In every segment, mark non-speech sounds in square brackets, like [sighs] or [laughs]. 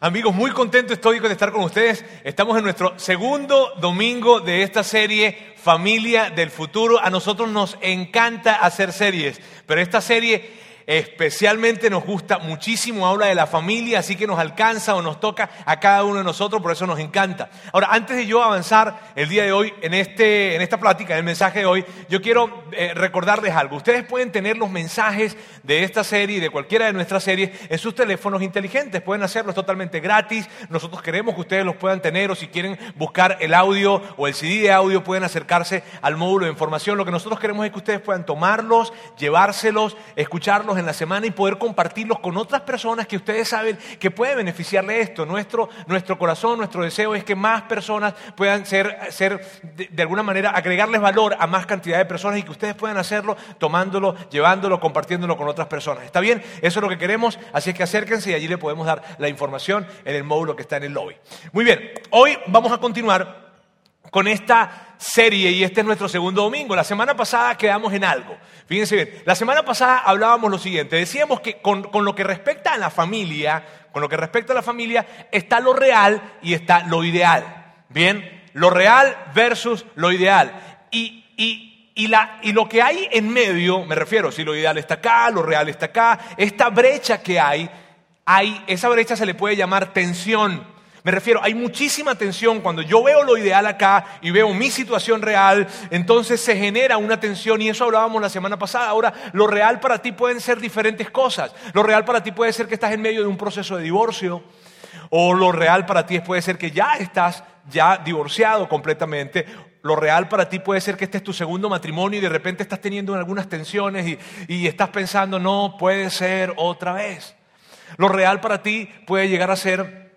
Amigos, muy contento estoy de estar con ustedes. Estamos en nuestro segundo domingo de esta serie Familia del Futuro. A nosotros nos encanta hacer series, pero esta serie especialmente nos gusta muchísimo, habla de la familia, así que nos alcanza o nos toca a cada uno de nosotros, por eso nos encanta. Ahora, antes de yo avanzar el día de hoy en, este, en esta plática, en el mensaje de hoy, yo quiero eh, recordarles algo. Ustedes pueden tener los mensajes de esta serie y de cualquiera de nuestras series en sus teléfonos inteligentes, pueden hacerlo totalmente gratis. Nosotros queremos que ustedes los puedan tener o si quieren buscar el audio o el CD de audio, pueden acercarse al módulo de información. Lo que nosotros queremos es que ustedes puedan tomarlos, llevárselos, escucharlos en la semana y poder compartirlos con otras personas que ustedes saben que puede beneficiarle esto. Nuestro, nuestro corazón, nuestro deseo es que más personas puedan ser, ser de, alguna manera, agregarles valor a más cantidad de personas y que ustedes puedan hacerlo tomándolo, llevándolo, compartiéndolo con otras personas. ¿Está bien? Eso es lo que queremos, así es que acérquense y allí le podemos dar la información en el módulo que está en el lobby. Muy bien, hoy vamos a continuar con esta serie y este es nuestro segundo domingo. La semana pasada quedamos en algo. Fíjense bien, la semana pasada hablábamos lo siguiente, decíamos que con, lo que respecta a la familia, con lo que respecta a la familia, está lo real y está lo ideal. Bien, lo real versus lo ideal. Y, y, la, y lo que hay en medio, me refiero, si lo ideal está acá, lo real está acá, esta brecha que hay, hay esa brecha se le puede llamar tensión. Me refiero, hay muchísima tensión cuando yo veo lo ideal acá y veo mi situación real, entonces se genera una tensión y eso hablábamos la semana pasada. Ahora, lo real para ti pueden ser diferentes cosas. Lo real para ti puede ser que estás en medio de un proceso de divorcio o lo real para ti puede ser que ya estás ya divorciado completamente. Lo real para ti puede ser que este es tu segundo matrimonio y de repente estás teniendo algunas tensiones y, y estás pensando, no puede ser otra vez. Lo real para ti puede llegar a ser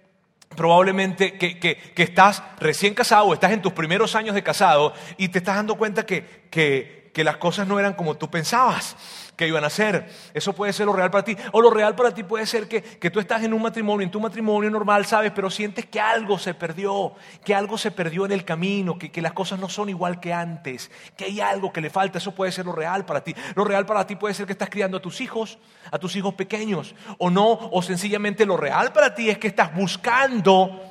probablemente que, estás recién casado o estás en tus primeros años de casado y te estás dando cuenta que, que las cosas no eran como tú pensabas que iban a ser. Eso puede ser lo real para ti. O lo real para ti puede ser que, tú estás en un matrimonio, en tu matrimonio normal, ¿sabes? Pero sientes que algo se perdió, que algo se perdió en el camino, que, que las cosas no son igual que antes, que hay algo que le falta. Eso puede ser lo real para ti. Lo real para ti puede ser que estás criando a tus hijos, a tus hijos pequeños. O no, o sencillamente lo real para ti es que estás buscando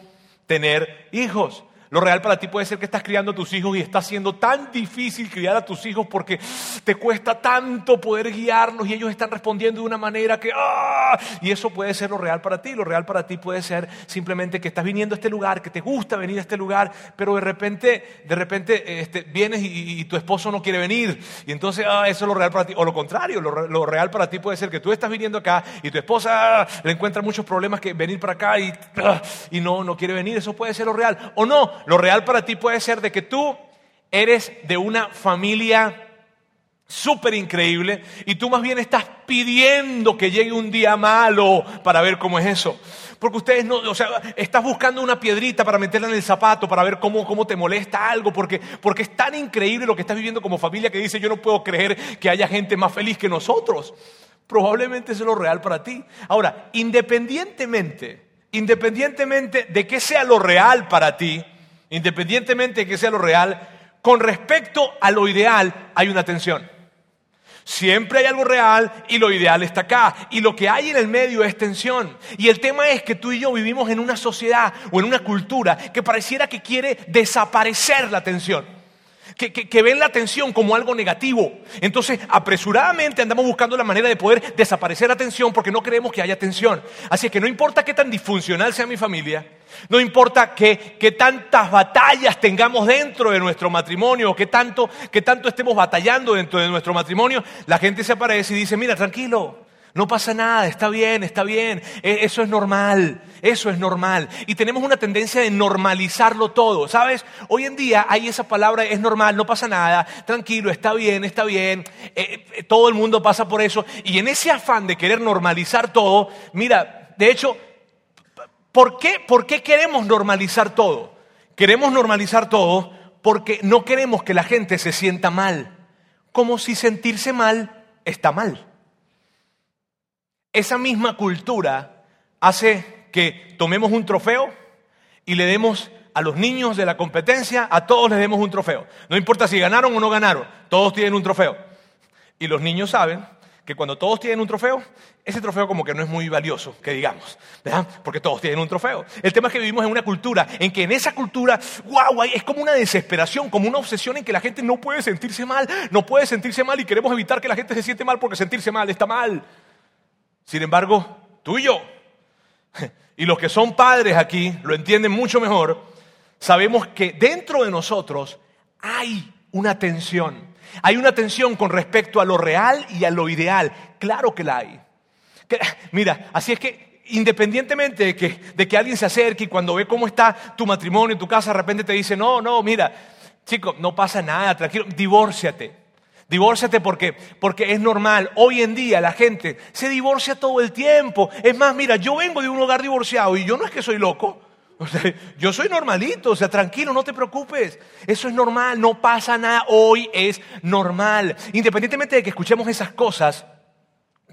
tener hijos. Lo real para ti puede ser que estás criando a tus hijos y está siendo tan difícil criar a tus hijos porque te cuesta tanto poder guiarlos y ellos están respondiendo de una manera que... ¡ah! Y eso puede ser lo real para ti. Lo real para ti puede ser simplemente que estás viniendo a este lugar, que te gusta venir a este lugar, pero de repente, de repente este, vienes y, tu esposo no quiere venir. Y entonces ah, eso es lo real para ti. O lo contrario, lo, real para ti puede ser que tú estás viniendo acá y tu esposa ah, le encuentra muchos problemas que venir para acá y, y no, no quiere venir. Eso puede ser lo real. O no, lo real para ti puede ser de que tú eres de una familia súper increíble y tú más bien estás pidiendo que llegue un día malo para ver cómo es eso. Porque ustedes no, o sea, estás buscando una piedrita para meterla en el zapato, para ver cómo, cómo te molesta algo, porque, porque es tan increíble lo que estás viviendo como familia que dice, yo no puedo creer que haya gente más feliz que nosotros. Probablemente eso es lo real para ti. Ahora, independientemente, independientemente de que sea lo real para ti, independientemente de que sea lo real, con respecto a lo ideal hay una tensión. Siempre hay algo real y lo ideal está acá. Y lo que hay en el medio es tensión. Y el tema es que tú y yo vivimos en una sociedad o en una cultura que pareciera que quiere desaparecer la tensión que, ven la atención como algo negativo. Entonces, apresuradamente andamos buscando la manera de poder desaparecer la tensión porque no creemos que haya tensión. Así que no importa qué tan disfuncional sea mi familia, no importa qué, tantas batallas tengamos dentro de nuestro matrimonio, qué tanto, qué tanto estemos batallando dentro de nuestro matrimonio, la gente se aparece y dice, mira, tranquilo, no pasa nada, está bien, está bien, e, eso es normal, eso es normal. Y tenemos una tendencia de normalizarlo todo, ¿sabes? Hoy en día hay esa palabra, es normal, no pasa nada, tranquilo, está bien, está bien, eh, eh, todo el mundo pasa por eso. Y en ese afán de querer normalizar todo, mira, de hecho, ¿por qué, ¿por qué queremos normalizar todo? Queremos normalizar todo porque no queremos que la gente se sienta mal, como si sentirse mal está mal. Esa misma cultura hace que tomemos un trofeo y le demos a los niños de la competencia, a todos les demos un trofeo. No importa si ganaron o no ganaron, todos tienen un trofeo. Y los niños saben que cuando todos tienen un trofeo, ese trofeo como que no es muy valioso, que digamos, ¿verdad? Porque todos tienen un trofeo. El tema es que vivimos en una cultura en que en esa cultura, wow, es como una desesperación, como una obsesión en que la gente no puede sentirse mal, no puede sentirse mal y queremos evitar que la gente se siente mal porque sentirse mal está mal. Sin embargo, tú y yo, y los que son padres aquí lo entienden mucho mejor, sabemos que dentro de nosotros hay una tensión. Hay una tensión con respecto a lo real y a lo ideal. Claro que la hay. mira, así es que independientemente de que, de que alguien se acerque y cuando ve cómo está tu matrimonio, tu casa, de repente te dice, no, no, mira, chico, no pasa nada, tranquilo, divórciate. Divórciate porque, porque es normal. Hoy en día la gente se divorcia todo el tiempo. Es más, mira, yo vengo de un hogar divorciado y yo no es que soy loco. yo soy normalito, o sea, tranquilo, no te preocupes. Eso es normal, no pasa nada. Hoy es normal. Independientemente de que escuchemos esas cosas,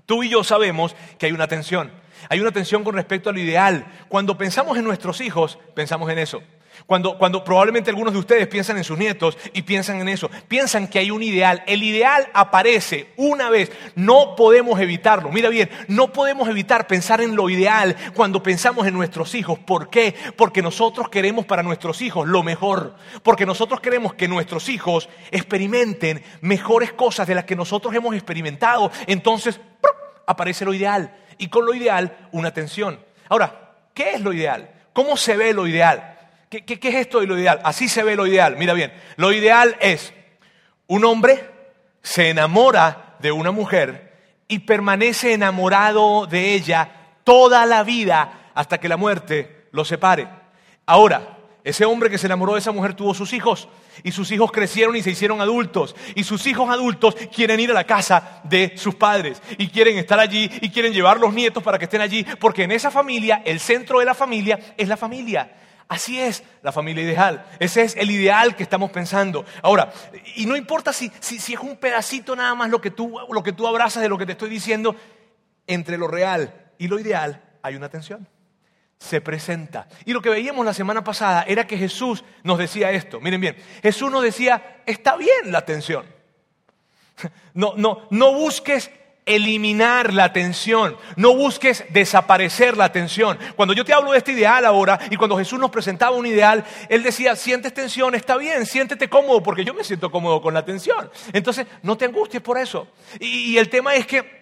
tú y yo sabemos que hay una tensión. Hay una tensión con respecto a lo ideal. Cuando pensamos en nuestros hijos, pensamos en eso. Cuando, cuando, probablemente algunos de ustedes piensan en sus nietos y piensan en eso, piensan que hay un ideal. El ideal aparece una vez, no podemos evitarlo. Mira bien, no podemos evitar pensar en lo ideal cuando pensamos en nuestros hijos. ¿Por qué? Porque nosotros queremos para nuestros hijos lo mejor. Porque nosotros queremos que nuestros hijos experimenten mejores cosas de las que nosotros hemos experimentado. Entonces, aparece lo ideal. Y con lo ideal, una tensión. Ahora, ¿qué es lo ideal? ¿Cómo se ve lo ideal? ¿Qué, es esto de lo ideal? Así se ve lo ideal. Mira bien, lo ideal es un hombre se enamora de una mujer y permanece enamorado de ella toda la vida hasta que la muerte lo separe. Ahora, ese hombre que se enamoró de esa mujer tuvo sus hijos y sus hijos crecieron y se hicieron adultos y sus hijos adultos quieren ir a la casa de sus padres y quieren estar allí y quieren llevar los nietos para que estén allí porque en esa familia, el centro de la familia es la familia. Así es la familia ideal. Ese es el ideal que estamos pensando. Ahora, y no importa si, si, es un pedacito nada más lo que, tú, lo que tú abrazas de lo que te estoy diciendo, entre lo real y lo ideal hay una tensión. Se presenta. Y lo que veíamos la semana pasada era que Jesús nos decía esto. Miren bien, Jesús nos decía, está bien la tensión. [laughs] No, no, no busques eliminar la tensión. No busques desaparecer la tensión. Cuando yo te hablo de este ideal ahora y cuando Jesús nos presentaba un ideal, Él decía, sientes tensión, está bien, siéntete cómodo porque yo me siento cómodo con la tensión. Entonces, no te angusties por eso. Y, y el tema es que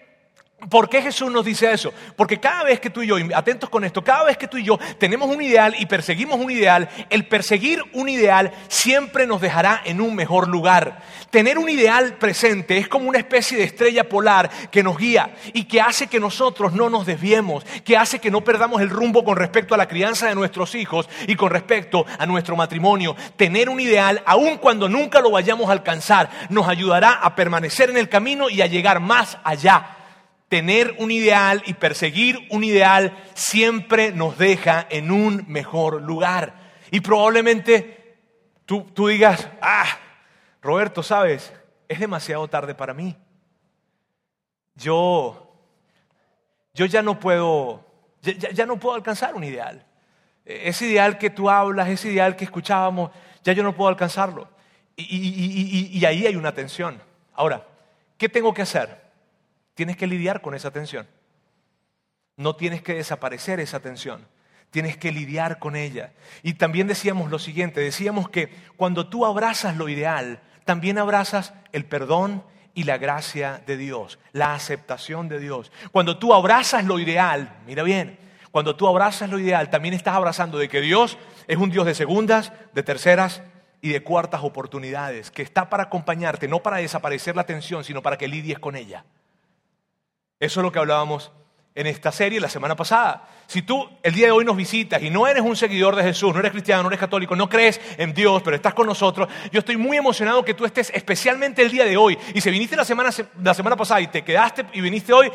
¿Por qué Jesús nos dice eso? Porque cada vez que tú y yo, atentos con esto, cada vez que tú y yo tenemos un ideal y perseguimos un ideal, el perseguir un ideal siempre nos dejará en un mejor lugar. Tener un ideal presente es como una especie de estrella polar que nos guía y que hace que nosotros no nos desviemos, que hace que no perdamos el rumbo con respecto a la crianza de nuestros hijos y con respecto a nuestro matrimonio. Tener un ideal, aun cuando nunca lo vayamos a alcanzar, nos ayudará a permanecer en el camino y a llegar más allá tener un ideal y perseguir un ideal siempre nos deja en un mejor lugar. Y probablemente tú, digas, ah, Roberto, sabes, es demasiado tarde para mí. Yo, yo ya no puedo, ya, no puedo alcanzar un ideal. Ese ideal que tú hablas, ese ideal que escuchábamos, ya yo no puedo alcanzarlo. y ahí hay una tensión. Ahora, ¿qué tengo que hacer? Tienes que lidiar con esa tensión. No tienes que desaparecer esa tensión. Tienes que lidiar con ella. Y también decíamos lo siguiente, decíamos que cuando tú abrazas lo ideal, también abrazas el perdón y la gracia de Dios, la aceptación de Dios. Cuando tú abrazas lo ideal, mira bien, cuando tú abrazas lo ideal, también estás abrazando de que Dios es un Dios de segundas, de terceras y de cuartas oportunidades, que está para acompañarte, no para desaparecer la tensión, sino para que lidies con ella. Eso es lo que hablábamos en esta serie la semana pasada. Si tú el día de hoy nos visitas y no eres un seguidor de Jesús, no eres cristiano, no eres católico, no crees en Dios, pero estás con nosotros, yo estoy muy emocionado que tú estés especialmente el día de hoy. Y si viniste la semana, la semana pasada y te quedaste y viniste hoy,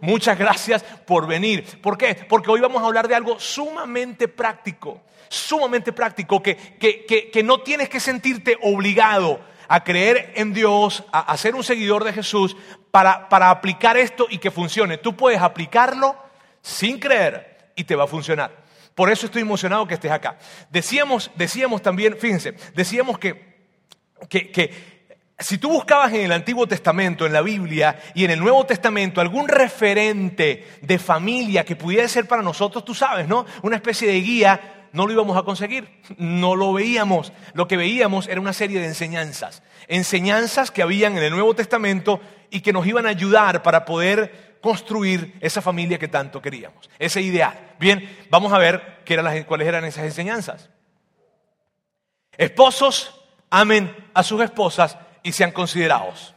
muchas gracias por venir. ¿Por qué? Porque hoy vamos a hablar de algo sumamente práctico, sumamente práctico, que, que, que no tienes que sentirte obligado a creer en Dios, a, ser un seguidor de Jesús, para, para aplicar esto y que funcione. Tú puedes aplicarlo sin creer y te va a funcionar. Por eso estoy emocionado que estés acá. Decíamos, decíamos también, fíjense, decíamos que, que, si tú buscabas en el Antiguo Testamento, en la Biblia y en el Nuevo Testamento algún referente de familia que pudiera ser para nosotros, tú sabes, ¿no? Una especie de guía, no lo íbamos a conseguir, no lo veíamos. Lo que veíamos era una serie de enseñanzas, enseñanzas que habían en el Nuevo Testamento y que nos iban a ayudar para poder construir esa familia que tanto queríamos, ese ideal. Bien, vamos a ver qué eran las, cuáles eran esas enseñanzas. Esposos, amen a sus esposas y sean considerados.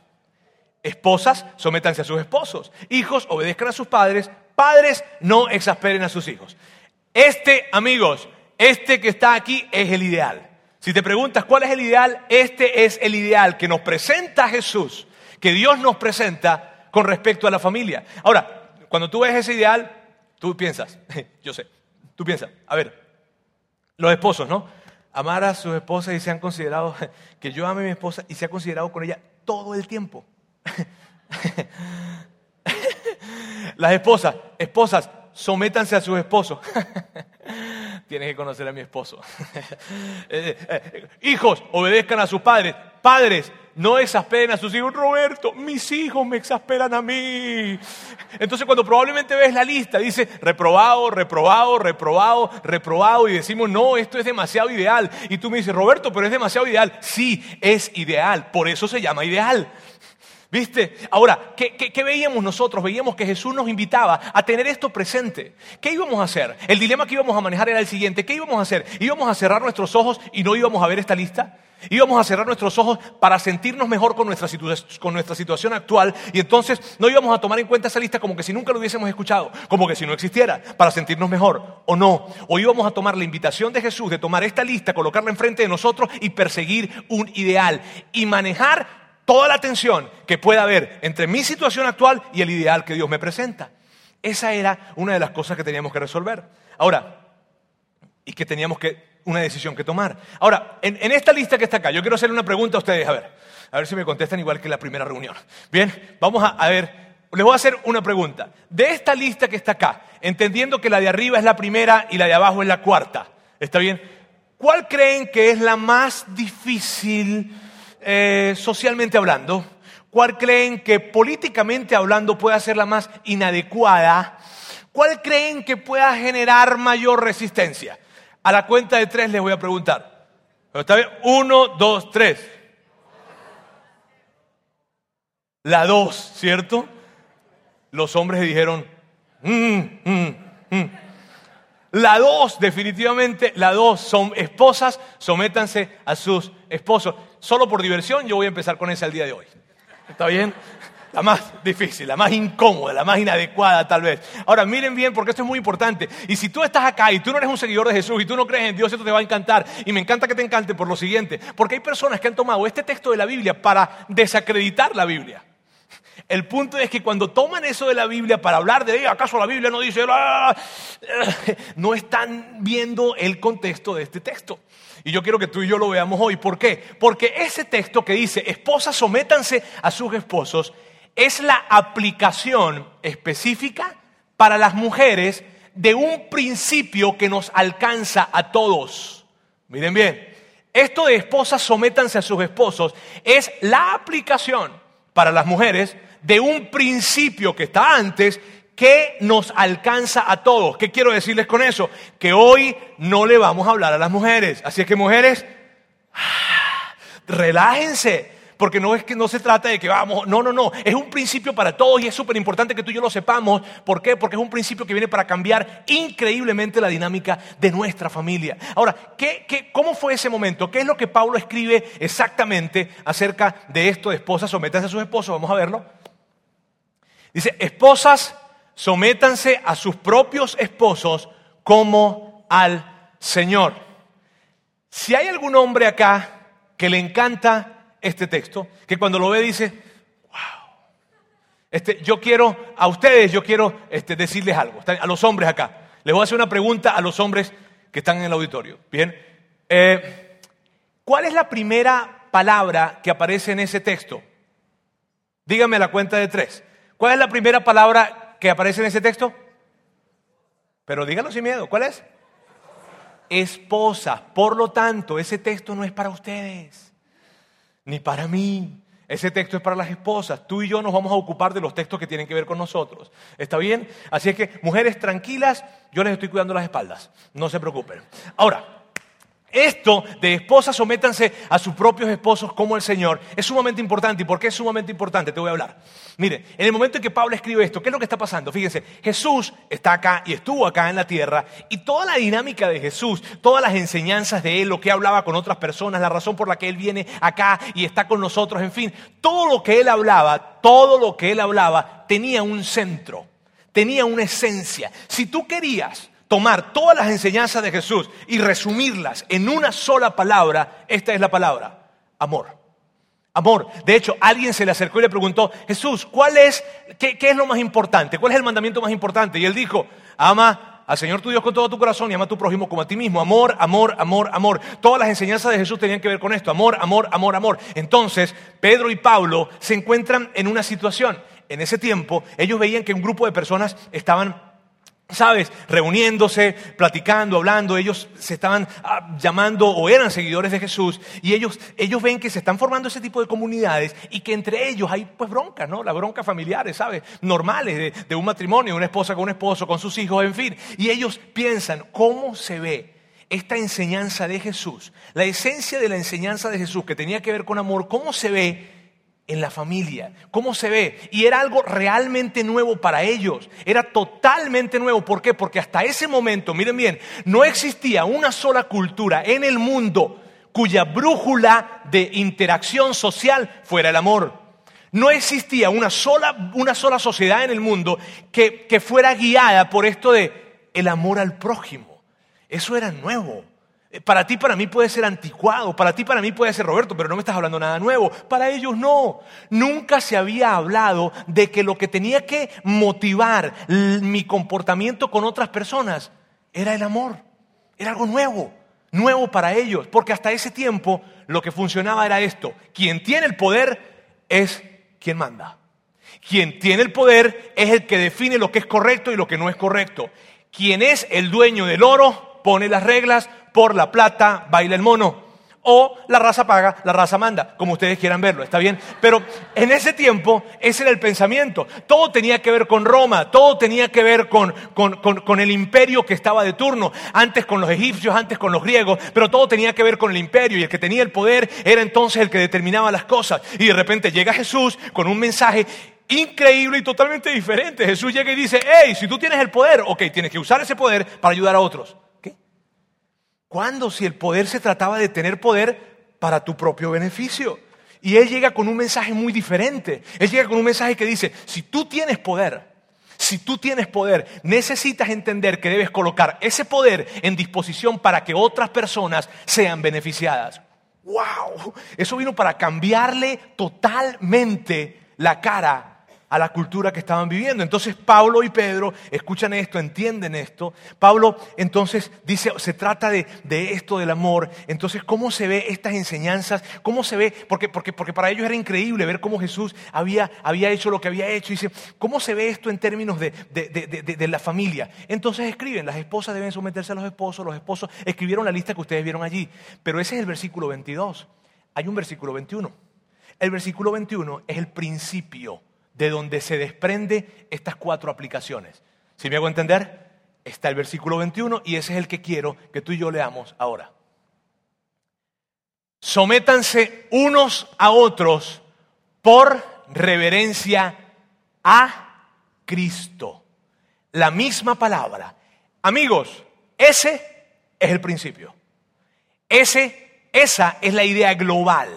Esposas, sométanse a sus esposos. Hijos, obedezcan a sus padres. Padres, no exasperen a sus hijos. Este, amigos, este que está aquí es el ideal. Si te preguntas cuál es el ideal, este es el ideal que nos presenta Jesús, que Dios nos presenta con respecto a la familia. Ahora, cuando tú ves ese ideal, tú piensas, [laughs] yo sé, tú piensas, a ver, los esposos, ¿no? amar a sus esposas y sean considerados, [laughs] que yo ame a mi esposa y sea considerado con ella todo el tiempo. [laughs] Las esposas, esposas, sométanse a sus esposos. Tienes que conocer a mi esposo. [laughs] Eh, eh, hijos, obedezcan a sus padres. Padres, no exasperen a sus hijos. Roberto, mis hijos me exasperan a mí. Entonces cuando probablemente ves la lista, dice reprobado, reprobado, reprobado, reprobado y decimos, no, esto es demasiado ideal. Y tú me dices, Roberto, pero es demasiado ideal. Sí, es ideal. Por eso se llama ideal. ¿Viste? Ahora, ¿qué, veíamos nosotros? Veíamos que Jesús nos invitaba a tener esto presente. ¿Qué íbamos a hacer? El dilema que íbamos a manejar era el siguiente. ¿Qué íbamos a hacer? ¿Íbamos a cerrar nuestros ojos y no íbamos a ver esta lista? Íbamos a cerrar nuestros ojos para sentirnos mejor con nuestra, con nuestra situación actual y entonces no íbamos a tomar en cuenta esa lista como que si nunca lo hubiésemos escuchado, como que si no existiera, para sentirnos mejor o no. O íbamos a tomar la invitación de Jesús de tomar esta lista, colocarla enfrente de nosotros y perseguir un ideal y manejar toda la tensión que pueda haber entre mi situación actual y el ideal que Dios me presenta. Esa era una de las cosas que teníamos que resolver. Ahora, y que teníamos que una decisión que tomar. Ahora, en, esta lista que está acá, yo quiero hacerle una pregunta a ustedes, a ver, a ver si me contestan igual que la primera reunión. Bien, vamos a, a ver, les voy a hacer una pregunta. De esta lista que está acá, entendiendo que la de arriba es la primera y la de abajo es la cuarta, ¿está bien? ¿Cuál creen que es la más difícil eh, socialmente hablando? ¿Cuál creen que políticamente hablando puede ser la más inadecuada? ¿Cuál creen que pueda generar mayor resistencia? A la cuenta de tres les voy a preguntar. ¿Está bien? Uno, dos, tres. La dos, ¿cierto? Los hombres dijeron, mm, mm, mm". la dos, definitivamente, la dos, son esposas, sométanse a sus esposos. Solo por diversión, yo voy a empezar con ese al día de hoy. ¿Está bien? la más difícil, la más incómoda, la más inadecuada tal vez. Ahora, miren bien porque esto es muy importante. Y si tú estás acá y tú no eres un seguidor de Jesús y tú no crees en Dios, esto te va a encantar. Y me encanta que te encante por lo siguiente, porque hay personas que han tomado este texto de la Biblia para desacreditar la Biblia. El punto es que cuando toman eso de la Biblia para hablar de, ¿acaso la Biblia no dice? [laughs] No están viendo el contexto de este texto. Y yo quiero que tú y yo lo veamos hoy. ¿Por qué? Porque ese texto que dice, esposas sométanse a sus esposos, es la aplicación específica para las mujeres de un principio que nos alcanza a todos. Miren bien, esto de esposas sométanse a sus esposos es la aplicación para las mujeres de un principio que está antes que nos alcanza a todos. ¿Qué quiero decirles con eso? Que hoy no le vamos a hablar a las mujeres. Así es que mujeres, [sighs] relájense porque no es que no se trata de que vamos, no, no, no, es un principio para todos y es súper importante que tú y yo lo sepamos. ¿Por qué? Porque es un principio que viene para cambiar increíblemente la dinámica de nuestra familia. Ahora, ¿qué, cómo fue ese momento? ¿Qué es lo que Pablo escribe exactamente acerca de esto de esposas? Sométanse a sus esposos, vamos a verlo. Dice, esposas, sométanse a sus propios esposos como al Señor. Si hay algún hombre acá que le encanta este texto, que cuando lo ve dice, wow, este, yo quiero, a ustedes yo quiero este, decirles algo, a los hombres acá. Les voy a hacer una pregunta a los hombres que están en el auditorio. Bien, eh, ¿cuál es la primera palabra que aparece en ese texto? Dígame la cuenta de tres. ¿Cuál es la primera palabra que aparece en ese texto? Pero díganlo sin miedo, ¿cuál es? Esposa. Por lo tanto, ese texto no es para ustedes ni para mí, Ese texto es para las esposas. Tú y yo nos vamos a ocupar de los textos que tienen que ver con nosotros. ¿Está bien? Así es que, mujeres tranquilas, yo les estoy cuidando las espaldas. No se preocupen. Ahora, esto de esposas sométanse a sus propios esposos como el Señor es sumamente importante. ¿Y por qué es sumamente importante? Te voy a hablar. Mire, en el momento en que Pablo escribe esto, ¿qué es lo que está pasando? Fíjense, Jesús está acá y estuvo acá en la tierra y toda la dinámica de Jesús, todas las enseñanzas de Él, lo que hablaba con otras personas, la razón por la que Él viene acá y está con nosotros, en fin, todo lo que Él hablaba, todo lo que Él hablaba tenía un centro, tenía una esencia. Si tú querías tomar todas las enseñanzas de Jesús y resumirlas en una sola palabra, esta es la palabra, amor. Amor. De hecho, alguien se le acercó y le preguntó, Jesús, ¿cuál es, qué, es lo más importante? ¿Cuál es el mandamiento más importante? Y él dijo, ama al Señor tu Dios con todo tu corazón y ama a tu prójimo como a ti mismo. Amor, amor, amor, amor. Todas las enseñanzas de Jesús tenían que ver con esto. Amor, amor, amor, amor. Entonces, Pedro y Pablo se encuentran en una situación. En ese tiempo, ellos veían que un grupo de personas estaban ¿sabes? Reuniéndose, platicando, hablando, ellos se estaban ah, llamando o eran seguidores de Jesús y ellos, ellos ven que se están formando ese tipo de comunidades y que entre ellos hay pues broncas, ¿no? Las broncas familiares, ¿sabes? Normales de, de un matrimonio, una esposa con un esposo, con sus hijos, en fin. Y ellos piensan, ¿cómo se ve? Esta enseñanza de Jesús, la esencia de la enseñanza de Jesús que tenía que ver con amor, ¿cómo se ve en la familia, cómo se ve. Y era algo realmente nuevo para ellos, era totalmente nuevo. ¿Por qué? Porque hasta ese momento, miren bien, no existía una sola cultura en el mundo cuya brújula de interacción social fuera el amor. No existía una sola, una sola sociedad en el mundo que, que fuera guiada por esto de el amor al prójimo. Eso era nuevo. Eh, para ti, para mí puede ser anticuado, para ti, para mí puede ser Roberto, pero no me estás hablando nada nuevo. Para ellos no. Nunca se había hablado de que lo que tenía que motivar mi comportamiento con otras personas era el amor. Era algo nuevo, nuevo para ellos, porque hasta ese tiempo lo que funcionaba era esto. Quien tiene el poder es quien manda. Quien tiene el poder es el que define lo que es correcto y lo que no es correcto. Quien es el dueño del oro pone las reglas, por la plata baila el mono. O la raza paga, la raza manda, como ustedes quieran verlo, ¿está bien? Pero en ese tiempo ese era el pensamiento. Todo tenía que ver con Roma, todo tenía que ver con, con, con, el imperio que estaba de turno, antes con los egipcios, antes con los griegos, pero todo tenía que ver con el imperio y el que tenía el poder era entonces el que determinaba las cosas. Y de repente llega Jesús con un mensaje increíble y totalmente diferente. Jesús llega y dice, hey, si tú tienes el poder, ok, tienes que usar ese poder para ayudar a otros. ¿Cuándo? Si el poder se trataba de tener poder para tu propio beneficio. Y Él llega con un mensaje muy diferente. Él llega con un mensaje que dice, si tú tienes poder, si tú tienes poder, necesitas entender que debes colocar ese poder en disposición para que otras personas sean beneficiadas. ¡Wow! Eso vino para cambiarle totalmente la cara a la cultura que estaban viviendo. Entonces Pablo y Pedro escuchan esto, entienden esto. Pablo entonces dice, se trata de, esto del amor. Entonces, ¿cómo se ve estas enseñanzas? ¿Cómo se ve? Porque, porque, porque para ellos era increíble ver cómo Jesús había, había hecho lo que había hecho. Dice, ¿cómo se ve esto en términos de, de la familia? Entonces escriben, las esposas deben someterse a los esposos, los esposos escribieron la lista que ustedes vieron allí. Pero ese es el versículo 22. Hay un versículo 21. El versículo 21 es el principio de donde se desprende estas cuatro aplicaciones. Si me hago entender, está el versículo 21 y ese es el que quiero que tú y yo leamos ahora. Sométanse unos a otros por reverencia a Cristo. La misma palabra. Amigos, ese es el principio. Ese, esa es la idea global.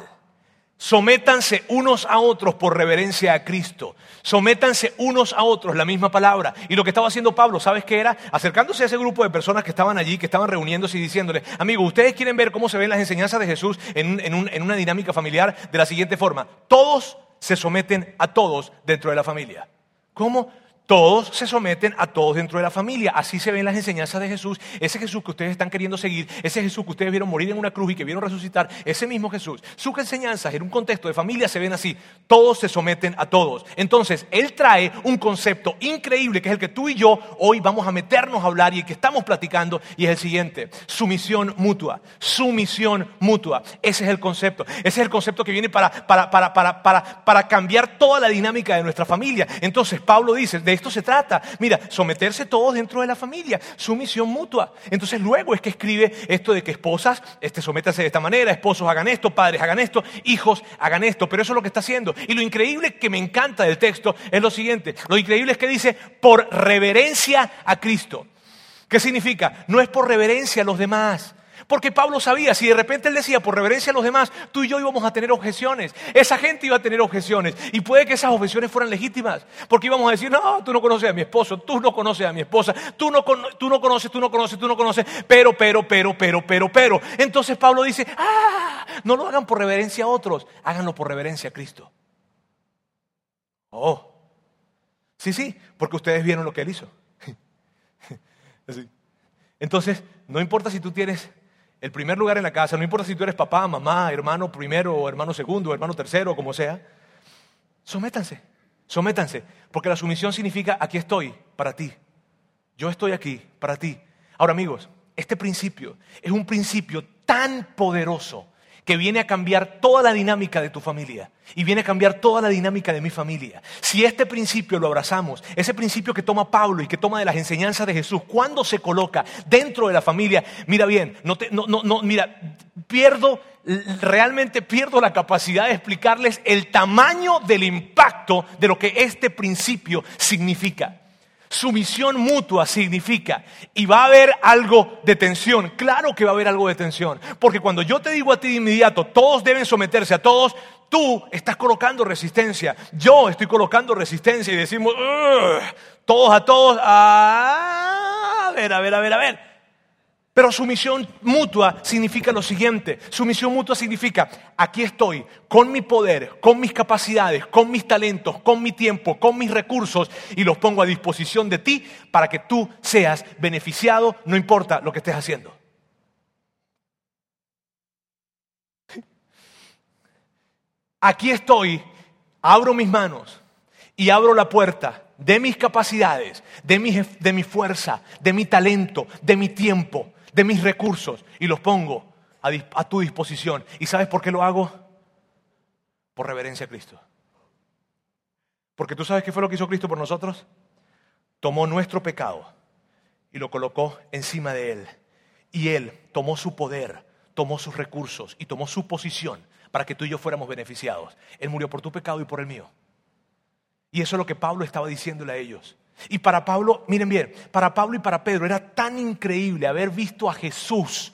Sométanse unos a otros por reverencia a Cristo. Sométanse unos a otros, la misma palabra. Y lo que estaba haciendo Pablo, ¿sabes qué era? Acercándose a ese grupo de personas que estaban allí, que estaban reuniéndose y diciéndole, amigos, ustedes quieren ver cómo se ven las enseñanzas de Jesús en, en una dinámica familiar de la siguiente forma. Todos se someten a todos dentro de la familia. ¿Cómo? Todos se someten a todos dentro de la familia. Así se ven las enseñanzas de Jesús. Ese Jesús que ustedes están queriendo seguir, ese Jesús que ustedes vieron morir en una cruz y que vieron resucitar, ese mismo Jesús. Sus enseñanzas en un contexto de familia se ven así. Todos se someten a todos. Entonces, Él trae un concepto increíble que es el que tú y yo hoy vamos a meternos a hablar y el que estamos platicando y es el siguiente. Sumisión mutua. Sumisión mutua. Ese es el concepto. Ese es el concepto que viene para, para, para, para, para cambiar toda la dinámica de nuestra familia. Entonces, Pablo dice, esto se trata. Mira, someterse todos dentro de la familia, sumisión mutua. Entonces luego es que escribe esto de que esposas, este, sométanse de esta manera, esposos hagan esto, padres hagan esto, hijos hagan esto. Pero eso es lo que está haciendo. Y lo increíble que me encanta del texto es lo siguiente. Lo increíble es que dice, por reverencia a Cristo. ¿Qué significa? No es por reverencia a los demás. Porque Pablo sabía, si de repente él decía, por reverencia a los demás, tú y yo íbamos a tener objeciones. Esa gente iba a tener objeciones. Y puede que esas objeciones fueran legítimas. Porque íbamos a decir, no, tú no conoces a mi esposo, tú no conoces a mi esposa, tú no, tú no conoces, tú no conoces, tú no conoces. Pero, pero, pero, pero, pero, pero. Entonces Pablo dice, ah, no lo hagan por reverencia a otros, háganlo por reverencia a Cristo. Oh, sí, sí, porque ustedes vieron lo que él hizo. [laughs] Entonces, no importa si tú tienes el primer lugar en la casa, no importa si tú eres papá, mamá, hermano primero, o hermano segundo, hermano tercero, como sea, sométanse, sométanse, porque la sumisión significa aquí estoy para ti, yo estoy aquí para ti. Ahora amigos, este principio es un principio tan poderoso que viene a cambiar toda la dinámica de tu familia y viene a cambiar toda la dinámica de mi familia. Si este principio lo abrazamos, ese principio que toma Pablo y que toma de las enseñanzas de Jesús, cuando se coloca dentro de la familia, mira bien, no, no, no, mira, pierdo, realmente pierdo la capacidad de explicarles el tamaño del impacto de lo que este principio significa. Sumisión mutua significa, y va a haber algo de tensión, claro que va a haber algo de tensión, porque cuando yo te digo a ti de inmediato, todos deben someterse a todos, tú estás colocando resistencia, yo estoy colocando resistencia y decimos, todos a todos, a ver, a ver, a ver, a ver. Pero sumisión mutua significa lo siguiente. Sumisión mutua significa, aquí estoy, con mi poder, con mis capacidades, con mis talentos, con mi tiempo, con mis recursos, y los pongo a disposición de ti para que tú seas beneficiado, no importa lo que estés haciendo. Aquí estoy, abro mis manos y abro la puerta de mis capacidades, de mi, de mi fuerza, de mi talento, de mi tiempo de mis recursos y los pongo a, tu disposición. ¿Y sabes por qué lo hago? Por reverencia a Cristo. Porque tú sabes qué fue lo que hizo Cristo por nosotros. Tomó nuestro pecado y lo colocó encima de Él. Y Él tomó su poder, tomó sus recursos y tomó su posición para que tú y yo fuéramos beneficiados. Él murió por tu pecado y por el mío. Y eso es lo que Pablo estaba diciéndole a ellos. Y para Pablo, miren bien, para Pablo y para Pedro era tan increíble haber visto a Jesús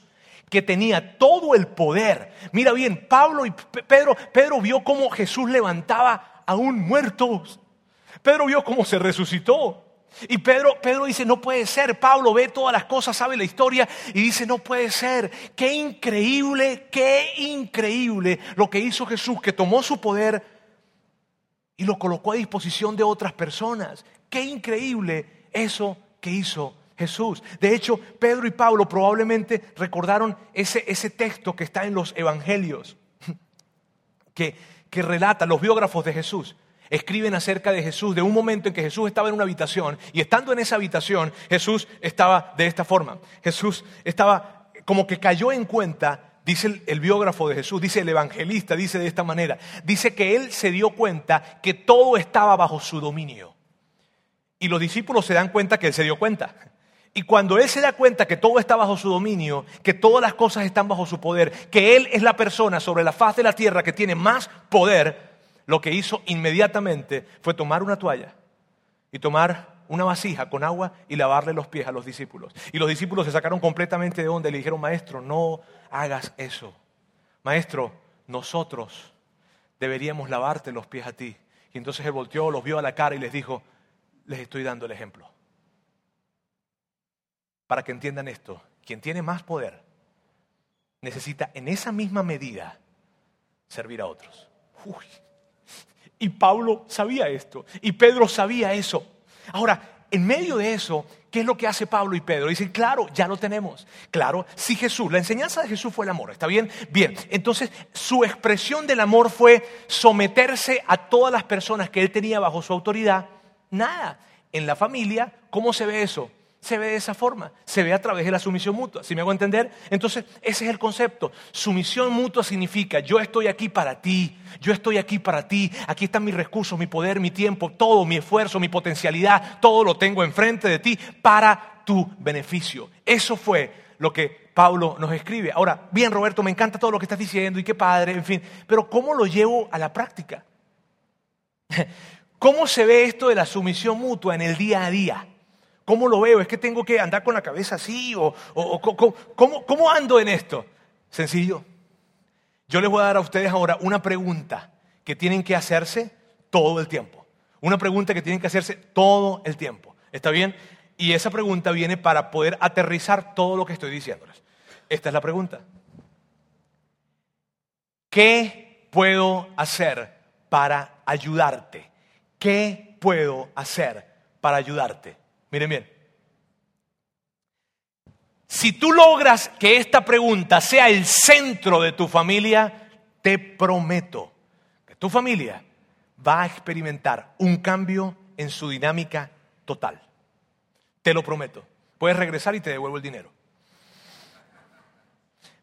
que tenía todo el poder. Mira bien, Pablo y Pedro, Pedro vio cómo Jesús levantaba a un muerto. Pedro vio cómo se resucitó. Y Pedro, Pedro dice, no puede ser. Pablo ve todas las cosas, sabe la historia y dice, no puede ser. Qué increíble, qué increíble lo que hizo Jesús, que tomó su poder y lo colocó a disposición de otras personas. Qué increíble eso que hizo Jesús. De hecho, Pedro y Pablo probablemente recordaron ese, ese texto que está en los evangelios, [laughs] que, que relata los biógrafos de Jesús. Escriben acerca de Jesús, de un momento en que Jesús estaba en una habitación y estando en esa habitación, Jesús estaba de esta forma. Jesús estaba como que cayó en cuenta dice el, el, biógrafo de Jesús, dice el evangelista, dice de esta manera, dice que él se dio cuenta que todo estaba bajo su dominio. Y los discípulos se dan cuenta que él se dio cuenta. Y cuando él se da cuenta que todo está bajo su dominio, que todas las cosas están bajo su poder, que él es la persona sobre la faz de la tierra que tiene más poder, lo que hizo inmediatamente fue tomar una toalla y tomar una vasija con agua y lavarle los pies a los discípulos. Y los discípulos se sacaron completamente de onda y le dijeron, maestro, no hagas eso. Maestro, nosotros deberíamos lavarte los pies a ti. Y entonces él volteó, los vio a la cara y les dijo, les estoy dando el ejemplo. Para que entiendan esto, quien tiene más poder necesita en esa misma medida servir a otros. Y Pablo sabía esto, y Pedro sabía eso. Ahora, en medio de eso, ¿qué es lo que hace Pablo y Pedro? Dicen, claro, ya lo tenemos. Claro, si Jesús, la enseñanza de Jesús fue el amor, ¿está bien? Bien, entonces su expresión del amor fue someterse a todas las personas que él tenía bajo su autoridad. Nada. En la familia, ¿cómo se ve eso? se ve de esa forma, se ve a través de la sumisión mutua. ¿Sí me hago entender? Entonces, ese es el concepto. Sumisión mutua significa yo estoy aquí para ti, yo estoy aquí para ti, aquí están mis recursos, mi poder, mi tiempo, todo, mi esfuerzo, mi potencialidad, todo lo tengo enfrente de ti para tu beneficio. Eso fue lo que Pablo nos escribe. Ahora, bien Roberto, me encanta todo lo que estás diciendo y qué padre, en fin, pero ¿cómo lo llevo a la práctica? [laughs] ¿Cómo se ve esto de la sumisión mutua en el día a día? ¿Cómo lo veo? ¿Es que tengo que andar con la cabeza así? ¿O, ¿cómo, ando en esto? Sencillo. Yo les voy a dar a ustedes ahora una pregunta que tienen que hacerse todo el tiempo. Una pregunta que tienen que hacerse todo el tiempo. ¿Está bien? Y esa pregunta viene para poder aterrizar todo lo que estoy diciéndoles. Esta es la pregunta. ¿Qué puedo hacer para ayudarte? ¿Qué puedo hacer para ayudarte? Miren bien. Si tú logras que esta pregunta sea el centro de tu familia, te prometo que tu familia va a experimentar un cambio en su dinámica total. Te lo prometo. Puedes regresar y te devuelvo el dinero.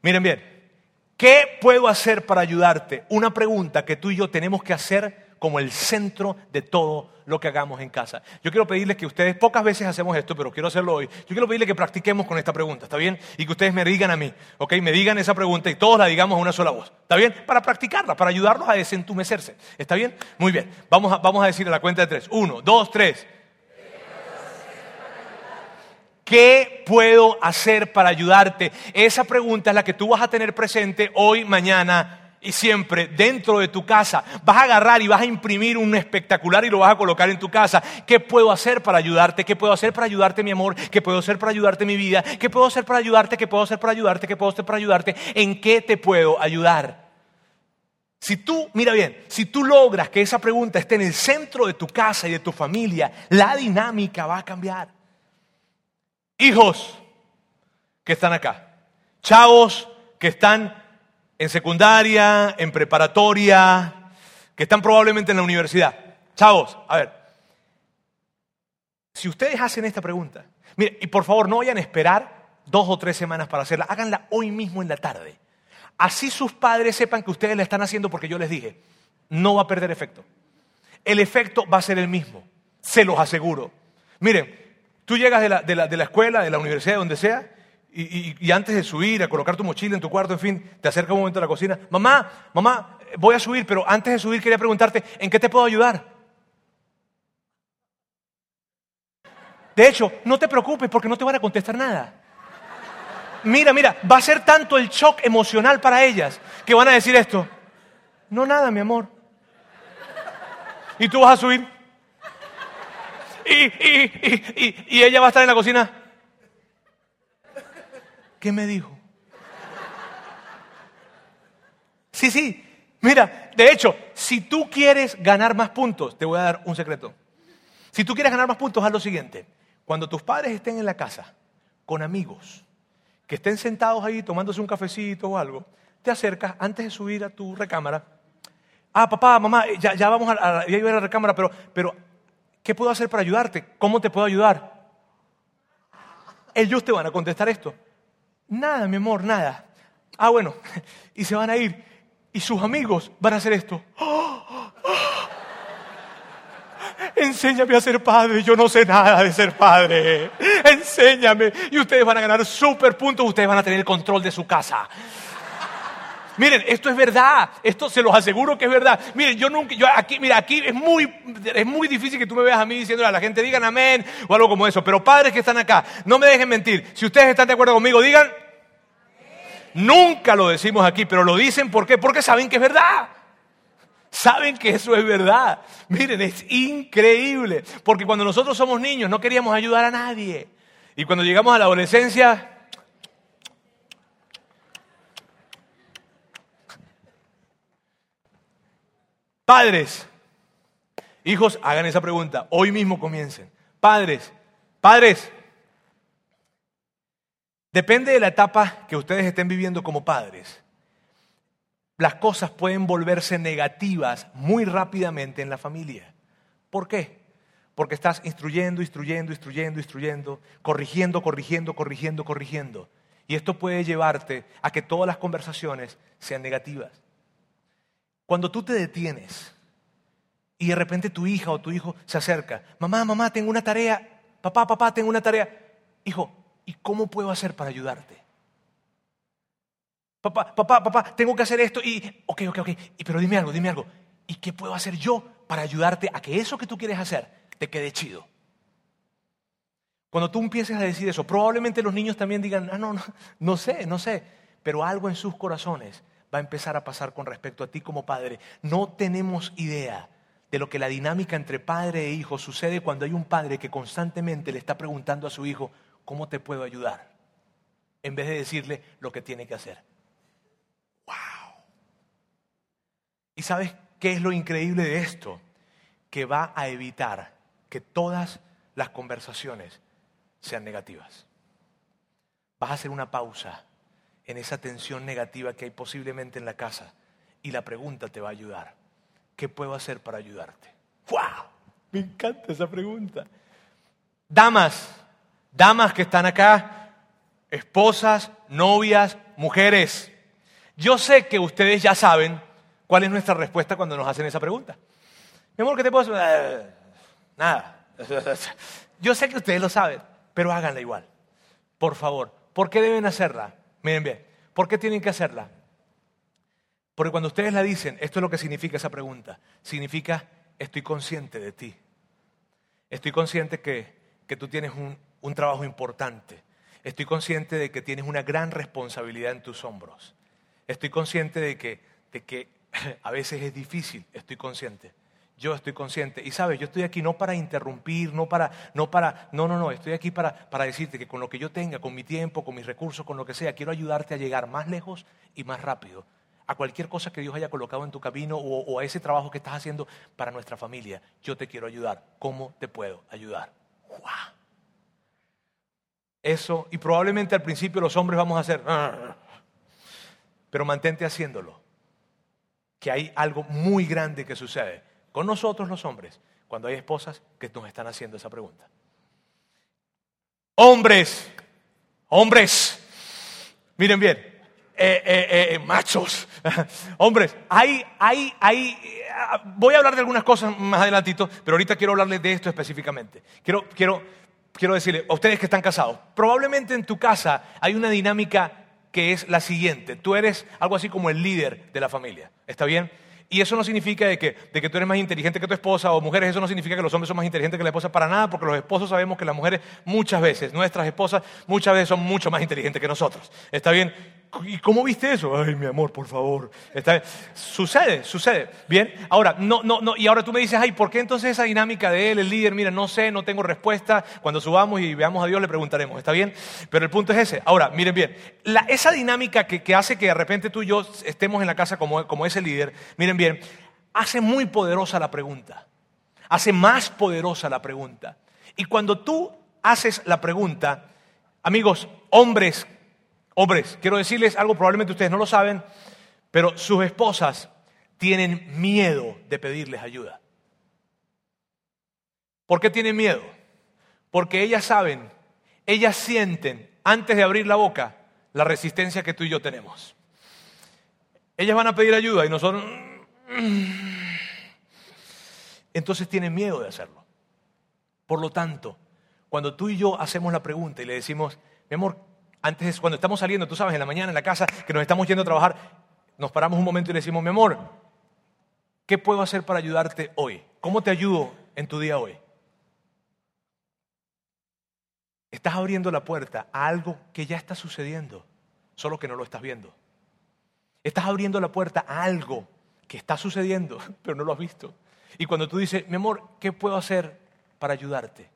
Miren bien, ¿qué puedo hacer para ayudarte? Una pregunta que tú y yo tenemos que hacer como el centro de todo lo que hagamos en casa. Yo quiero pedirles que ustedes, pocas veces hacemos esto, pero quiero hacerlo hoy. Yo quiero pedirles que practiquemos con esta pregunta, ¿está bien? Y que ustedes me digan a mí, ¿ok? Me digan esa pregunta y todos la digamos a una sola voz, ¿está bien? Para practicarla, para ayudarlos a desentumecerse, ¿está bien? Muy bien, vamos a, vamos a decir a la cuenta de tres. Uno, dos, tres. ¿Qué puedo hacer para ayudarte? Esa pregunta es la que tú vas a tener presente hoy, mañana y siempre dentro de tu casa. Vas a agarrar y vas a imprimir un espectacular y lo vas a colocar en tu casa. ¿Qué puedo hacer para ayudarte? ¿Qué puedo hacer para ayudarte, mi amor? ¿Qué puedo hacer para ayudarte, mi vida? ¿Qué puedo hacer para ayudarte? ¿Qué puedo hacer para ayudarte? ¿Qué puedo hacer para ayudarte? ¿En qué te puedo ayudar? Si tú, mira bien, si tú logras que esa pregunta esté en el centro de tu casa y de tu familia, la dinámica va a cambiar. Hijos que están acá, chavos que están en secundaria, en preparatoria, que están probablemente en la universidad. Chavos, a ver, si ustedes hacen esta pregunta, mire, y por favor no vayan a esperar dos o tres semanas para hacerla, háganla hoy mismo en la tarde. Así sus padres sepan que ustedes la están haciendo porque yo les dije, no va a perder efecto. El efecto va a ser el mismo, se los aseguro. Miren, tú llegas de la, de la, de la escuela, de la universidad, de donde sea, y, antes de subir, a colocar tu mochila en tu cuarto, en fin, te acerca un momento a la cocina. Mamá, mamá, voy a subir, pero antes de subir quería preguntarte, ¿en qué te puedo ayudar? De hecho, no te preocupes porque no te van a contestar nada. Mira, mira, va a ser tanto el shock emocional para ellas que van a decir esto. No nada, mi amor. Y tú vas a subir. Y, y ella va a estar en la cocina. ¿Qué me dijo? Sí, sí. Mira, de hecho, si tú quieres ganar más puntos, te voy a dar un secreto. Si tú quieres ganar más puntos, haz lo siguiente. Cuando tus padres estén en la casa con amigos, que estén sentados ahí tomándose un cafecito o algo, te acercas antes de subir a tu recámara. Ah, papá, mamá, ya, ya vamos a, a, a la recámara, pero, pero, ¿qué puedo hacer para ayudarte? ¿Cómo te puedo ayudar? Ellos te van a contestar esto. Nada, mi amor, nada. Ah, bueno, y se van a ir. Y sus amigos van a hacer esto. Enséñame a ser padre, yo no sé nada de ser padre. Enséñame. Y ustedes van a ganar super puntos, ustedes van a tener el control de su casa. Miren, esto es verdad, esto se los aseguro que es verdad. Miren, yo nunca, yo aquí, mira, aquí es muy, es muy difícil que tú me veas a mí diciéndole a la gente, digan amén o algo como eso. Pero padres que están acá, no me dejen mentir. Si ustedes están de acuerdo conmigo, digan. Nunca lo decimos aquí, pero lo dicen ¿por qué? Porque saben que es verdad. Saben que eso es verdad. Miren, es increíble. Porque cuando nosotros somos niños no queríamos ayudar a nadie. Y cuando llegamos a la adolescencia, Padres, hijos, hagan esa pregunta. Hoy mismo comiencen. Padres, padres, depende de la etapa que ustedes estén viviendo como padres. Las cosas pueden volverse negativas muy rápidamente en la familia. ¿Por qué? Porque estás instruyendo, instruyendo, instruyendo, instruyendo, corrigiendo, corrigiendo, corrigiendo, corrigiendo. Y esto puede llevarte a que todas las conversaciones sean negativas. Cuando tú te detienes y de repente tu hija o tu hijo se acerca, mamá, mamá, tengo una tarea, papá, papá, tengo una tarea. Hijo, ¿y cómo puedo hacer para ayudarte? Papá, papá, papá, tengo que hacer esto y, ok, ok, ok, y, pero dime algo, dime algo. ¿Y qué puedo hacer yo para ayudarte a que eso que tú quieres hacer te quede chido? Cuando tú empieces a decir eso, probablemente los niños también digan, ah, no, no, no sé, no sé, pero algo en sus corazones va a empezar a pasar con respecto a ti como padre. No tenemos idea de lo que la dinámica entre padre e hijo sucede cuando hay un padre que constantemente le está preguntando a su hijo, ¿cómo te puedo ayudar? En vez de decirle lo que tiene que hacer. ¡Wow! ¿Y sabes qué es lo increíble de esto? Que va a evitar que todas las conversaciones sean negativas. Vas a hacer una pausa en esa tensión negativa que hay posiblemente en la casa y la pregunta te va a ayudar. ¿Qué puedo hacer para ayudarte? ¡Wow! Me encanta esa pregunta. Damas, damas que están acá, esposas, novias, mujeres. Yo sé que ustedes ya saben cuál es nuestra respuesta cuando nos hacen esa pregunta. Mi amor, ¿qué te puedo hacer? Eh, nada. [laughs] Yo sé que ustedes lo saben, pero háganla igual. Por favor. ¿Por qué deben hacerla? Miren bien, ¿por qué tienen que hacerla? Porque cuando ustedes la dicen, esto es lo que significa esa pregunta. Significa, estoy consciente de ti. Estoy consciente que, que tú tienes un, un trabajo importante. Estoy consciente de que tienes una gran responsabilidad en tus hombros. Estoy consciente de que, de que [laughs] a veces es difícil, estoy consciente. Yo estoy consciente. Y sabes, yo estoy aquí no para interrumpir, no para, no para, no, no, no, estoy aquí para, para decirte que con lo que yo tenga, con mi tiempo, con mis recursos, con lo que sea, quiero ayudarte a llegar más lejos y más rápido a cualquier cosa que Dios haya colocado en tu camino o, a ese trabajo que estás haciendo para nuestra familia. Yo te quiero ayudar. ¿Cómo te puedo ayudar? Eso, y probablemente al principio los hombres vamos a hacer, pero mantente haciéndolo. Que hay algo muy grande que sucede con nosotros los hombres cuando hay esposas que nos están haciendo esa pregunta. Hombres, hombres, miren bien, eh, eh, eh, machos, [laughs] hombres, hay, hay, hay, voy a hablar de algunas cosas más adelantito, pero ahorita quiero hablarles de esto específicamente. Quiero, quiero, quiero decirle a ustedes que están casados, probablemente en tu casa hay una dinámica que es la siguiente, tú eres algo así como el líder de la familia, ¿está bien? Y eso no significa de que, de que tú eres más inteligente que tu esposa o mujeres, eso no significa que los hombres son más inteligentes que la esposa para nada, porque los esposos sabemos que las mujeres muchas veces, nuestras esposas muchas veces son mucho más inteligentes que nosotros. ¿Está bien? ¿Y cómo viste eso? Ay, mi amor, por favor. ¿Está Sucede, sucede. Bien, ahora, no, no, no. Y ahora tú me dices, ay, ¿por qué entonces esa dinámica de él, el líder? Mira, no sé, no tengo respuesta. Cuando subamos y veamos a Dios le preguntaremos, ¿está bien? Pero el punto es ese. Ahora, miren bien, esa dinámica que, hace que de repente tú y yo estemos en la casa como, como ese líder, miren bien, hace muy poderosa la pregunta. Hace más poderosa la pregunta. Y cuando tú haces la pregunta, amigos, hombres Hombres, quiero decirles algo, probablemente ustedes no lo saben, pero sus esposas tienen miedo de pedirles ayuda. ¿Por qué tienen miedo? Porque ellas saben, ellas sienten, antes de abrir la boca, la resistencia que tú y yo tenemos. Ellas van a pedir ayuda y nosotros... Entonces tienen miedo de hacerlo. Por lo tanto, cuando tú y yo hacemos la pregunta y le decimos, mi amor, antes, cuando estamos saliendo, tú sabes, en la mañana en la casa, que nos estamos yendo a trabajar, nos paramos un momento y le decimos, mi amor, ¿qué puedo hacer para ayudarte hoy? ¿Cómo te ayudo en tu día hoy? Estás abriendo la puerta a algo que ya está sucediendo, solo que no lo estás viendo. Estás abriendo la puerta a algo que está sucediendo, [laughs] pero no lo has visto. Y cuando tú dices, mi amor, ¿qué puedo hacer para ayudarte?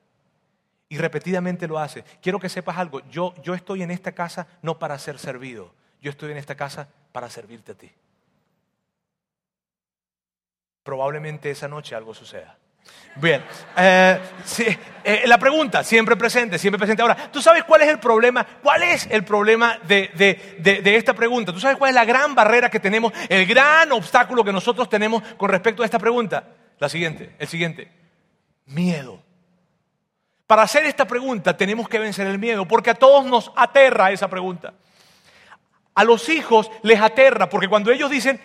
Y repetidamente lo hace. Quiero que sepas algo, yo, yo estoy en esta casa no para ser servido, yo estoy en esta casa para servirte a ti. Probablemente esa noche algo suceda. Bien, eh, eh, la pregunta, siempre presente, siempre presente. Ahora, ¿tú sabes cuál es el problema? ¿Cuál es el problema de, de, de, esta pregunta? ¿Tú sabes cuál es la gran barrera que tenemos, el gran obstáculo que nosotros tenemos con respecto a esta pregunta? La siguiente, el siguiente, miedo. Para hacer esta pregunta tenemos que vencer el miedo, porque a todos nos aterra esa pregunta. A los hijos les aterra, porque cuando ellos dicen,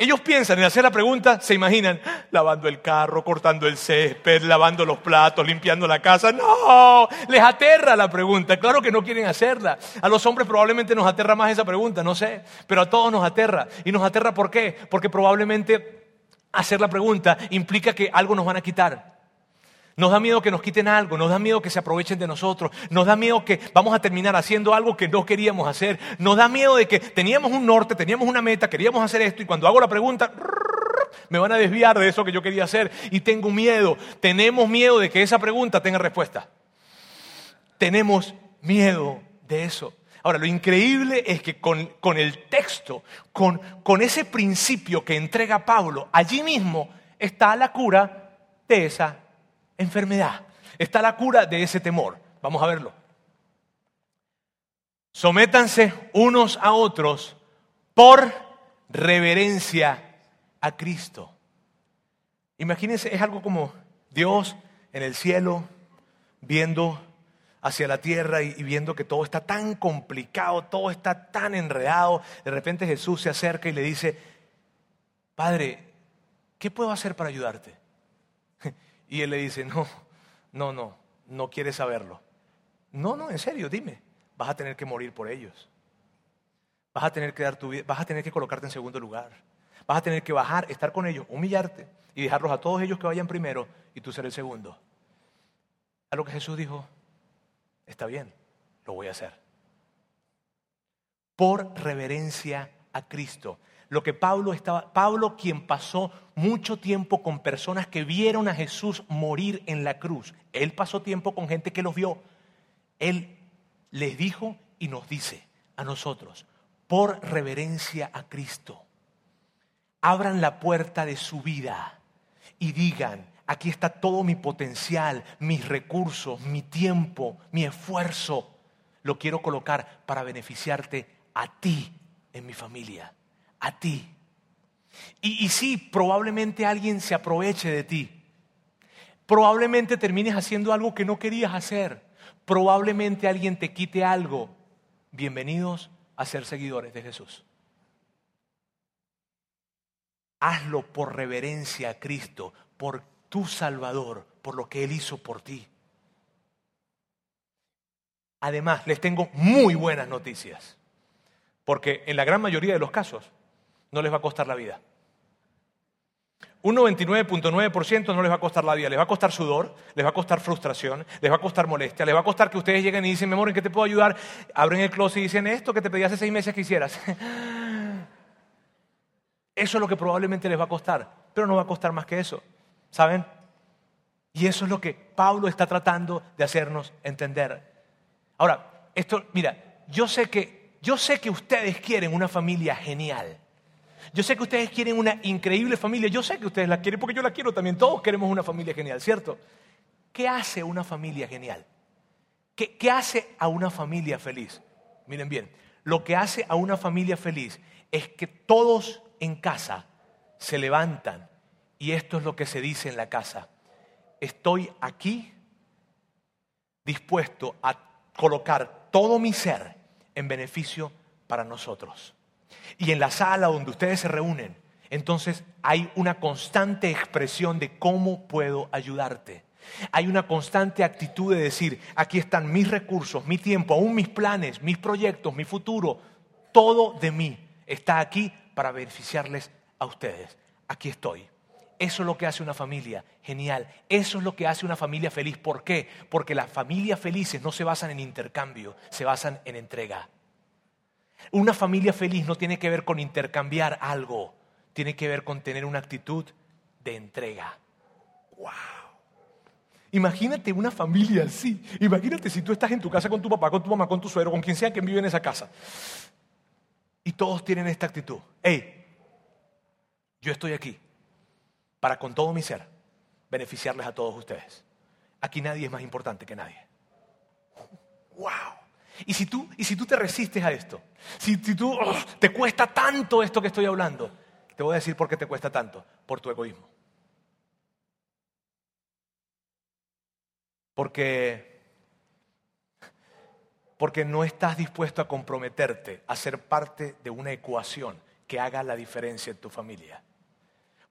ellos piensan en hacer la pregunta, se imaginan lavando el carro, cortando el césped, lavando los platos, limpiando la casa. No, les aterra la pregunta. Claro que no quieren hacerla. A los hombres probablemente nos aterra más esa pregunta, no sé. Pero a todos nos aterra. ¿Y nos aterra por qué? Porque probablemente hacer la pregunta implica que algo nos van a quitar. Nos da miedo que nos quiten algo, nos da miedo que se aprovechen de nosotros, nos da miedo que vamos a terminar haciendo algo que no queríamos hacer, nos da miedo de que teníamos un norte, teníamos una meta, queríamos hacer esto y cuando hago la pregunta me van a desviar de eso que yo quería hacer y tengo miedo, tenemos miedo de que esa pregunta tenga respuesta. Tenemos miedo de eso. Ahora, lo increíble es que con, con el texto, con, con ese principio que entrega Pablo, allí mismo está la cura de esa enfermedad. Está la cura de ese temor. Vamos a verlo. Sométanse unos a otros por reverencia a Cristo. Imagínense, es algo como Dios en el cielo viendo hacia la tierra y, viendo que todo está tan complicado, todo está tan enredado. De repente Jesús se acerca y le dice, Padre, ¿qué puedo hacer para ayudarte? Y él le dice, no, no, no, no quieres saberlo. No, no, en serio, dime, vas a tener que morir por ellos. Vas a tener que dar tu vida, vas a tener que colocarte en segundo lugar. Vas a tener que bajar, estar con ellos, humillarte y dejarlos a todos ellos que vayan primero y tú ser el segundo. A lo que Jesús dijo, está bien, lo voy a hacer. Por reverencia a Cristo lo que Pablo estaba, Pablo quien pasó mucho tiempo con personas que vieron a Jesús morir en la cruz. Él pasó tiempo con gente que los vio. Él les dijo y nos dice a nosotros, por reverencia a Cristo, abran la puerta de su vida y digan, aquí está todo mi potencial, mis recursos, mi tiempo, mi esfuerzo. Lo quiero colocar para beneficiarte a ti en mi familia a ti. Y, y sí, probablemente alguien se aproveche de ti. Probablemente termines haciendo algo que no querías hacer. Probablemente alguien te quite algo. Bienvenidos a ser seguidores de Jesús. Hazlo por reverencia a Cristo, por tu Salvador, por lo que Él hizo por ti. Además, les tengo muy buenas noticias, porque en la gran mayoría de los casos no les va a costar la vida. Un 99.9% no les va a costar la vida, les va a costar sudor, les va a costar frustración, les va a costar molestia, les va a costar que ustedes lleguen y dicen, mi amor, ¿en qué te puedo ayudar? Abren el closet y dicen esto que te pedí hace seis meses que hicieras. [laughs] Eso es lo que probablemente les va a costar, pero no va a costar más que eso, ¿saben? Y eso es lo que Pablo está tratando de hacernos entender. Ahora, esto, mira, yo sé que, yo sé que ustedes quieren una familia genial. Yo sé que ustedes quieren una increíble familia. Yo sé que ustedes la quieren porque yo la quiero también. Todos queremos una familia genial, ¿cierto? ¿Qué hace una familia genial? ¿Qué, hace a una familia feliz? Miren bien, lo que hace a una familia feliz es que todos en casa se levantan y esto es lo que se dice en la casa. Estoy aquí dispuesto a colocar todo mi ser en beneficio para nosotros. Y en la sala donde ustedes se reúnen, entonces hay una constante expresión de cómo puedo ayudarte. Hay una constante actitud de decir, aquí están mis recursos, mi tiempo, aún mis planes, mis proyectos, mi futuro, todo de mí está aquí para beneficiarles a ustedes. Aquí estoy. Eso es lo que hace una familia genial. Eso es lo que hace una familia feliz. ¿Por qué? Porque las familias felices no se basan en intercambio, se basan en entrega. Una familia feliz no tiene que ver con intercambiar algo, tiene que ver con tener una actitud de entrega. ¡Wow! Imagínate una familia así. Imagínate si tú estás en tu casa con tu papá, con tu mamá, con tu suegro, con quien sea que vive en esa casa. Y todos tienen esta actitud. Hey, yo estoy aquí para con todo mi ser beneficiarles a todos ustedes. Aquí nadie es más importante que nadie. ¡Wow! Y si tú, y si tú te resistes a esto, si, tú oh, te cuesta tanto esto que estoy hablando, te voy a decir por qué te cuesta tanto, por tu egoísmo. Porque, porque no estás dispuesto a comprometerte a ser parte de una ecuación que haga la diferencia en tu familia.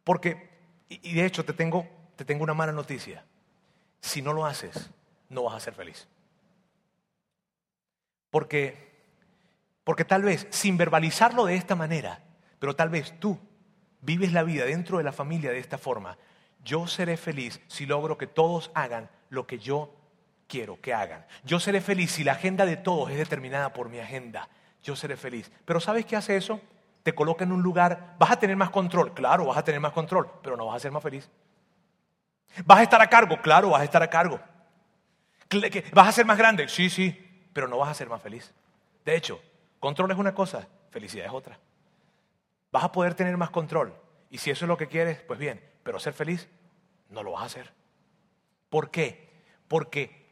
Porque, y de hecho te tengo, te tengo una mala noticia. Si no lo haces, no vas a ser feliz. Porque, porque tal vez, sin verbalizarlo de esta manera, pero tal vez tú vives la vida dentro de la familia de esta forma. Yo seré feliz si logro que todos hagan lo que yo quiero que hagan. Yo seré feliz si la agenda de todos es determinada por mi agenda. Yo seré feliz. Pero ¿sabes qué hace eso? Te coloca en un lugar, vas a tener más control, claro, vas a tener más control, pero no vas a ser más feliz. ¿Vas a estar a cargo? Claro, vas a estar a cargo. ¿Vas a ser más grande? Sí, sí, pero no vas a ser más feliz. De hecho, control es una cosa, felicidad es otra. Vas a poder tener más control. Y si eso es lo que quieres, pues bien, pero ser feliz, no lo vas a hacer. ¿Por qué? Porque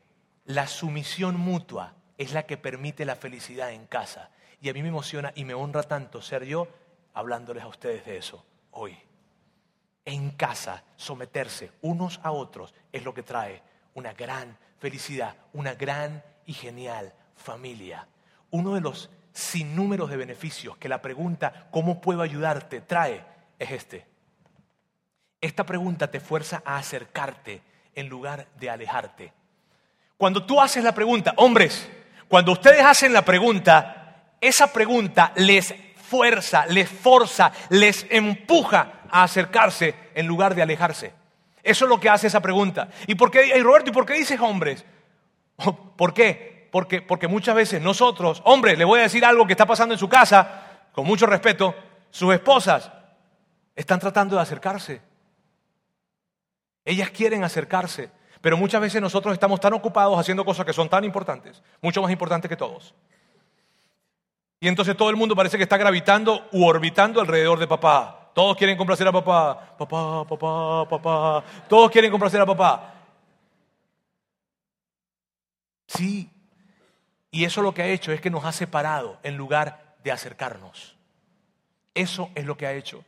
la sumisión mutua es la que permite la felicidad en casa. Y a mí me emociona y me honra tanto ser yo hablándoles a ustedes de eso hoy en casa, someterse unos a otros es lo que trae una gran felicidad, una gran y genial familia. Uno de los sinnúmeros de beneficios que la pregunta ¿cómo puedo ayudarte? trae es este. Esta pregunta te fuerza a acercarte en lugar de alejarte. Cuando tú haces la pregunta, hombres, cuando ustedes hacen la pregunta, esa pregunta les fuerza, les forza, les empuja a acercarse en lugar de alejarse. Eso es lo que hace esa pregunta. ¿Y por qué, Roberto, ¿y por qué dices hombres? [laughs] ¿Por qué? Porque, porque muchas veces nosotros, hombres, le voy a decir algo que está pasando en su casa, con mucho respeto, sus esposas están tratando de acercarse. Ellas quieren acercarse, pero muchas veces nosotros estamos tan ocupados haciendo cosas que son tan importantes, mucho más importantes que todos. Y entonces todo el mundo parece que está gravitando u orbitando alrededor de papá. Todos quieren complacer a papá. Papá, papá, papá. Todos quieren complacer a papá. Sí. Y eso lo que ha hecho es que nos ha separado en lugar de acercarnos. Eso es lo que ha hecho.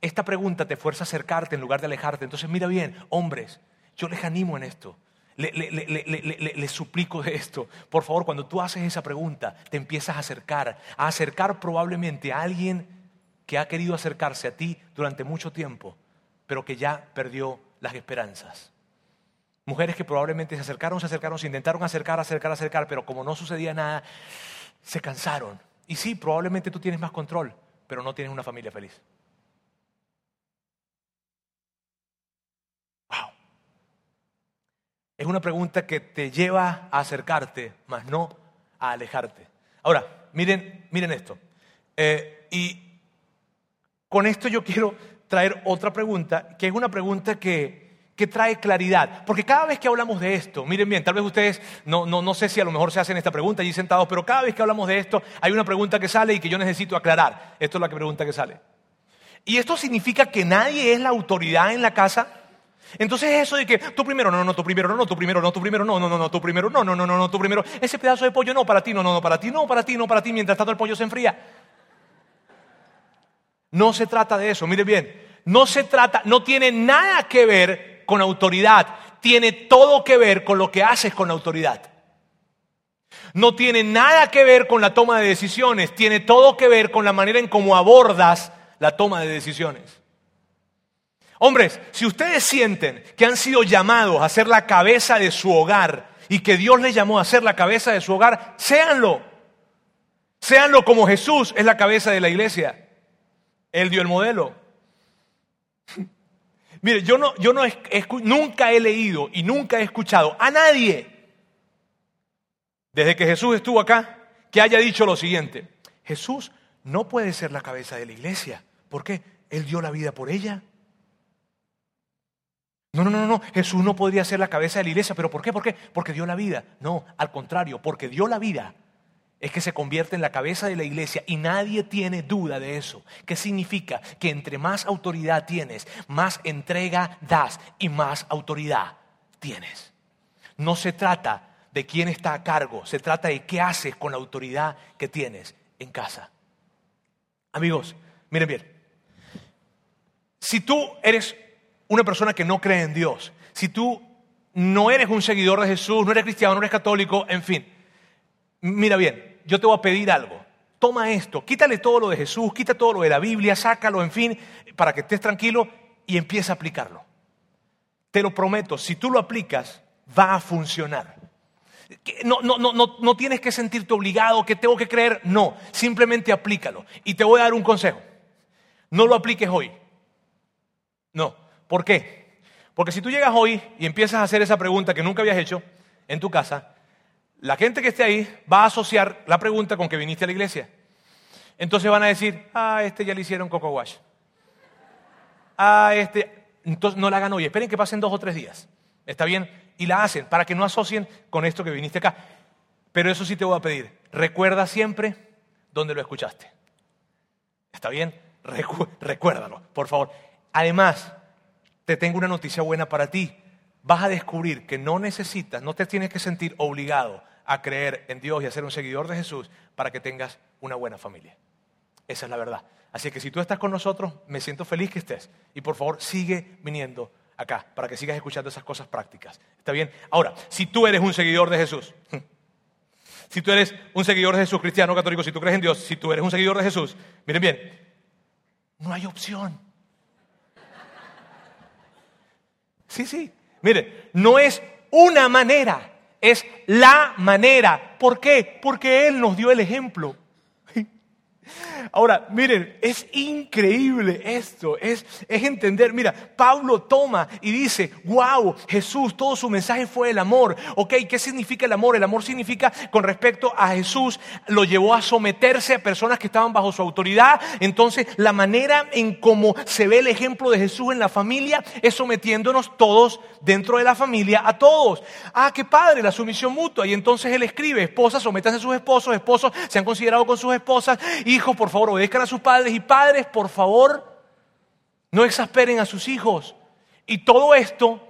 Esta pregunta te fuerza a acercarte en lugar de alejarte. Entonces mira bien, hombres, yo les animo en esto le, suplico de esto. Por favor, cuando tú haces esa pregunta, te empiezas a acercar, a acercar probablemente a alguien que ha querido acercarse a ti durante mucho tiempo, pero que ya perdió las esperanzas. Mujeres que probablemente se acercaron, se acercaron, se intentaron acercar, acercar, acercar, pero como no sucedía nada, se cansaron. Y sí, probablemente tú tienes más control, pero no tienes una familia feliz. Es una pregunta que te lleva a acercarte, más no a alejarte. Ahora, miren, miren esto. Eh, y con esto yo quiero traer otra pregunta, que es una pregunta que, que trae claridad. Porque cada vez que hablamos de esto, miren bien, tal vez ustedes, no, no, no sé si a lo mejor se hacen esta pregunta allí sentados, pero cada vez que hablamos de esto, hay una pregunta que sale y que yo necesito aclarar. Esto es la pregunta que sale. ¿Y esto significa que nadie es la autoridad en la casa? Entonces eso de que tú primero, no, no, tú primero, no, no, tú primero, no, tú primero, no, no, no, no, tú primero, no, no, no, no, no, tú primero. Ese pedazo de pollo no, para ti, no, no, no, para ti, no, para ti, no, para ti, mientras tanto el pollo se enfría. No se trata de eso, mire bien, no se trata, no tiene nada que ver con autoridad, tiene todo que ver con lo que haces con autoridad. No tiene nada que ver con la toma de decisiones, tiene todo que ver con la manera en cómo abordas la toma de decisiones. Hombres, si ustedes sienten que han sido llamados a ser la cabeza de su hogar y que Dios les llamó a ser la cabeza de su hogar, séanlo. Séanlo como Jesús es la cabeza de la iglesia. Él dio el modelo. Mire, yo, no, yo no nunca he leído y nunca he escuchado a nadie, desde que Jesús estuvo acá, que haya dicho lo siguiente. Jesús no puede ser la cabeza de la iglesia. ¿Por qué? Él dio la vida por ella. No, no, no, no, Jesús no podría ser la cabeza de la iglesia, pero ¿por qué? ¿Por qué? Porque dio la vida. No, al contrario, porque dio la vida, es que se convierte en la cabeza de la iglesia y nadie tiene duda de eso. ¿Qué significa? Que entre más autoridad tienes, más entrega das y más autoridad tienes. No se trata de quién está a cargo, se trata de qué haces con la autoridad que tienes en casa. Amigos, miren bien, si tú eres una persona que no cree en Dios, si tú no eres un seguidor de Jesús, no eres cristiano, no eres católico, en fin, mira bien, yo te voy a pedir algo. Toma esto, quítale todo lo de Jesús, quita todo lo de la Biblia, sácalo, en fin, para que estés tranquilo y empieza a aplicarlo. Te lo prometo, si tú lo aplicas, va a funcionar. No, no, no, no, tienes que sentirte obligado, que tengo que creer, no, simplemente aplícalo. Y te voy a dar un consejo, no lo apliques hoy. No, ¿por qué? Porque si tú llegas hoy y empiezas a hacer esa pregunta que nunca habías hecho en tu casa, la gente que esté ahí va a asociar la pregunta con que viniste a la iglesia. Entonces van a decir, ah, este ya le hicieron coco wash. Ah, este, entonces no la hagan hoy, esperen que pasen dos o tres días. ¿Está bien? Y la hacen para que no asocien con esto que viniste acá. Pero eso sí te voy a pedir, recuerda siempre dónde lo escuchaste. ¿Está bien? recuérdalo, por favor. Además, te tengo una noticia buena para ti vas a descubrir que no necesitas, no te tienes que sentir obligado a creer en Dios y a ser un seguidor de Jesús para que tengas una buena familia. Esa es la verdad. Así que si tú estás con nosotros, me siento feliz que estés. Y por favor, sigue viniendo acá para que sigas escuchando esas cosas prácticas. ¿Está bien? Ahora, si tú eres un seguidor de Jesús, [laughs] si tú eres un seguidor de Jesús, cristiano, católico, si tú crees en Dios, si tú eres un seguidor de Jesús, miren bien, no hay opción. Sí, sí, Mire, no es una manera, es la manera. ¿Por qué? Porque Él nos dio el ejemplo. Ahora, miren, es increíble esto, es, es, entender, mira, Pablo toma y dice, wow, Jesús, todo su mensaje fue el amor. Ok, ¿qué significa el amor? El amor significa, con respecto a Jesús, lo llevó a someterse a personas que estaban bajo su autoridad. Entonces, la manera en cómo se ve el ejemplo de Jesús en la familia es sometiéndonos todos dentro de la familia a todos. Ah, qué padre, la sumisión mutua. Y entonces él escribe, esposas, sométanse a sus esposos, esposos se han considerado con sus esposas, hijos, por favor, obedezcan a sus padres y padres, por favor, no exasperen a sus hijos. Y todo esto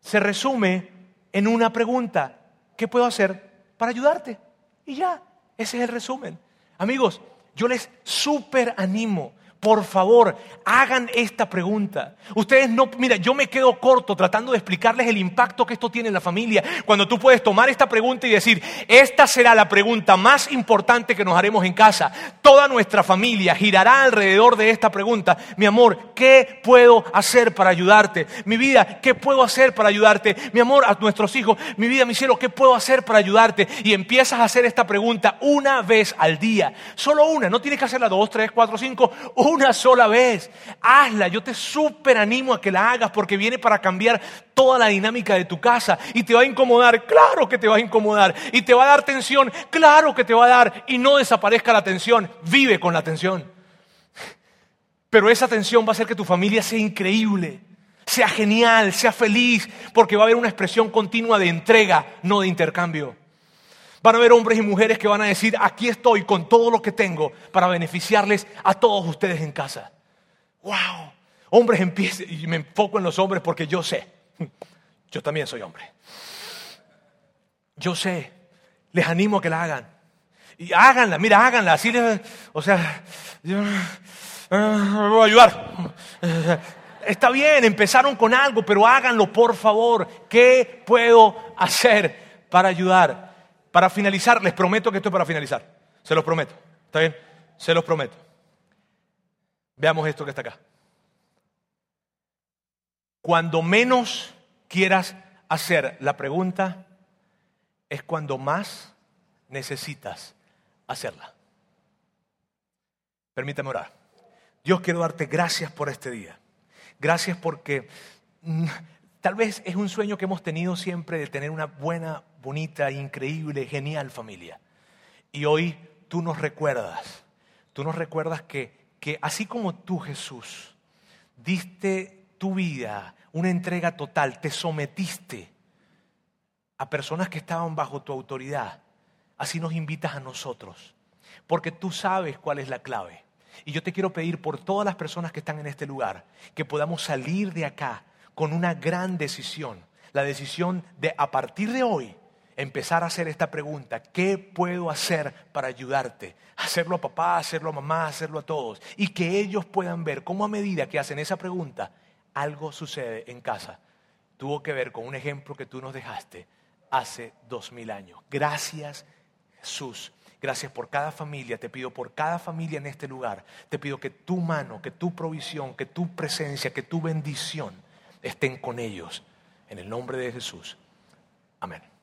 se resume en una pregunta, ¿qué puedo hacer para ayudarte? Y ya, ese es el resumen. Amigos, yo les súper animo por favor, hagan esta pregunta. Ustedes no, mira, yo me quedo corto tratando de explicarles el impacto que esto tiene en la familia. Cuando tú puedes tomar esta pregunta y decir, esta será la pregunta más importante que nos haremos en casa. Toda nuestra familia girará alrededor de esta pregunta. Mi amor, ¿qué puedo hacer para ayudarte? Mi vida, ¿qué puedo hacer para ayudarte? Mi amor, a nuestros hijos, mi vida, mi cielo, ¿qué puedo hacer para ayudarte? Y empiezas a hacer esta pregunta una vez al día. Solo una, no tienes que hacerla dos, tres, cuatro, cinco, una sola vez. Hazla, yo te súper animo a que la hagas porque viene para cambiar toda la dinámica de tu casa y te va a incomodar, claro que te va a incomodar y te va a dar tensión, claro que te va a dar y no desaparezca la tensión, vive con la tensión. Pero esa tensión va a hacer que tu familia sea increíble, sea genial, sea feliz, porque va a haber una expresión continua de entrega, no de intercambio. Van a haber hombres y mujeres que van a decir, aquí estoy con todo lo que tengo para beneficiarles a todos ustedes en casa. ¡Wow! Hombres empiecen, y me enfoco en los hombres porque yo sé, [laughs] yo también soy hombre. Yo sé, les animo a que la hagan. Y háganla, mira, háganla. Así les, o sea, yo uh, voy a ayudar. [laughs] Está bien, empezaron con algo, pero háganlo, por favor. ¿Qué puedo hacer para ayudar? Para finalizar, les prometo que esto es para finalizar. Se los prometo. ¿Está bien? Se los prometo. Veamos esto que está acá. Cuando menos quieras hacer la pregunta, es cuando más necesitas hacerla. Permítame orar. Dios quiero darte gracias por este día. Gracias porque mm, Tal vez es un sueño que hemos tenido siempre de tener una buena, bonita, increíble, genial familia. Y hoy tú nos recuerdas, tú nos recuerdas que, que así como tú Jesús diste tu vida, una entrega total, te sometiste a personas que estaban bajo tu autoridad, así nos invitas a nosotros, porque tú sabes cuál es la clave. Y yo te quiero pedir por todas las personas que están en este lugar, que podamos salir de acá con una gran decisión, la decisión de a partir de hoy empezar a hacer esta pregunta, ¿qué puedo hacer para ayudarte? Hacerlo a papá, hacerlo a mamá, hacerlo a todos. Y que ellos puedan ver cómo a medida que hacen esa pregunta, algo sucede en casa. Tuvo que ver con un ejemplo que tú nos dejaste hace dos mil años. Gracias Jesús. Gracias por cada familia, te pido por cada familia en este lugar, te pido que tu mano, que tu provisión, que tu presencia, que tu bendición estén con ellos. En el nombre de Jesús. Amén.